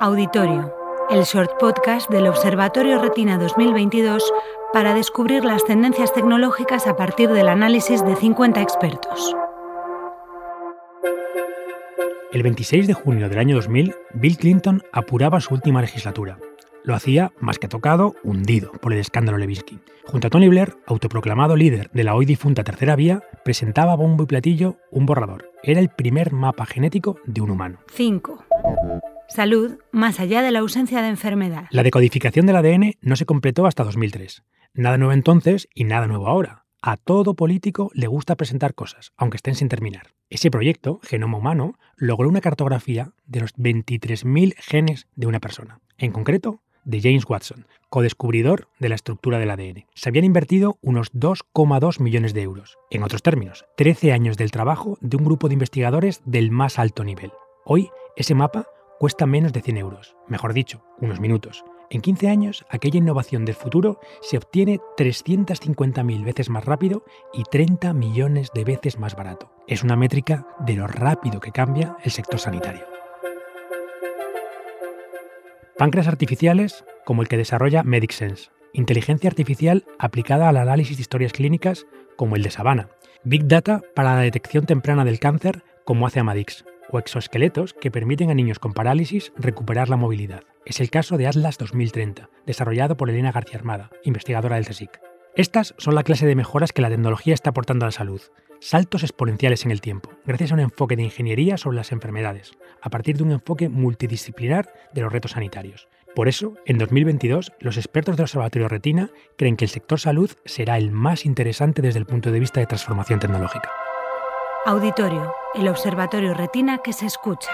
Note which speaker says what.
Speaker 1: Auditorio, el short podcast del Observatorio Retina 2022 para descubrir las tendencias tecnológicas a partir del análisis de 50 expertos.
Speaker 2: El 26 de junio del año 2000, Bill Clinton apuraba su última legislatura. Lo hacía, más que tocado, hundido por el escándalo Levinsky. Junto a Tony Blair, autoproclamado líder de la hoy difunta Tercera Vía, presentaba bombo y platillo un borrador. Era el primer mapa genético de un humano.
Speaker 1: 5. Salud más allá de la ausencia de enfermedad.
Speaker 2: La decodificación del ADN no se completó hasta 2003. Nada nuevo entonces y nada nuevo ahora. A todo político le gusta presentar cosas, aunque estén sin terminar. Ese proyecto, Genoma Humano, logró una cartografía de los 23.000 genes de una persona. En concreto, de James Watson, codescubridor de la estructura del ADN. Se habían invertido unos 2,2 millones de euros. En otros términos, 13 años del trabajo de un grupo de investigadores del más alto nivel. Hoy, ese mapa cuesta menos de 100 euros, mejor dicho, unos minutos. En 15 años, aquella innovación del futuro se obtiene 350.000 veces más rápido y 30 millones de veces más barato. Es una métrica de lo rápido que cambia el sector sanitario. Páncreas artificiales como el que desarrolla MedicSense, inteligencia artificial aplicada al análisis de historias clínicas como el de Savannah, Big Data para la detección temprana del cáncer como hace Amadix, o exoesqueletos que permiten a niños con parálisis recuperar la movilidad. Es el caso de Atlas 2030, desarrollado por Elena García Armada, investigadora del CSIC. Estas son la clase de mejoras que la tecnología está aportando a la salud, saltos exponenciales en el tiempo, gracias a un enfoque de ingeniería sobre las enfermedades, a partir de un enfoque multidisciplinar de los retos sanitarios. Por eso, en 2022, los expertos del Observatorio Retina creen que el sector salud será el más interesante desde el punto de vista de transformación tecnológica.
Speaker 1: Auditorio, el Observatorio Retina que se escucha.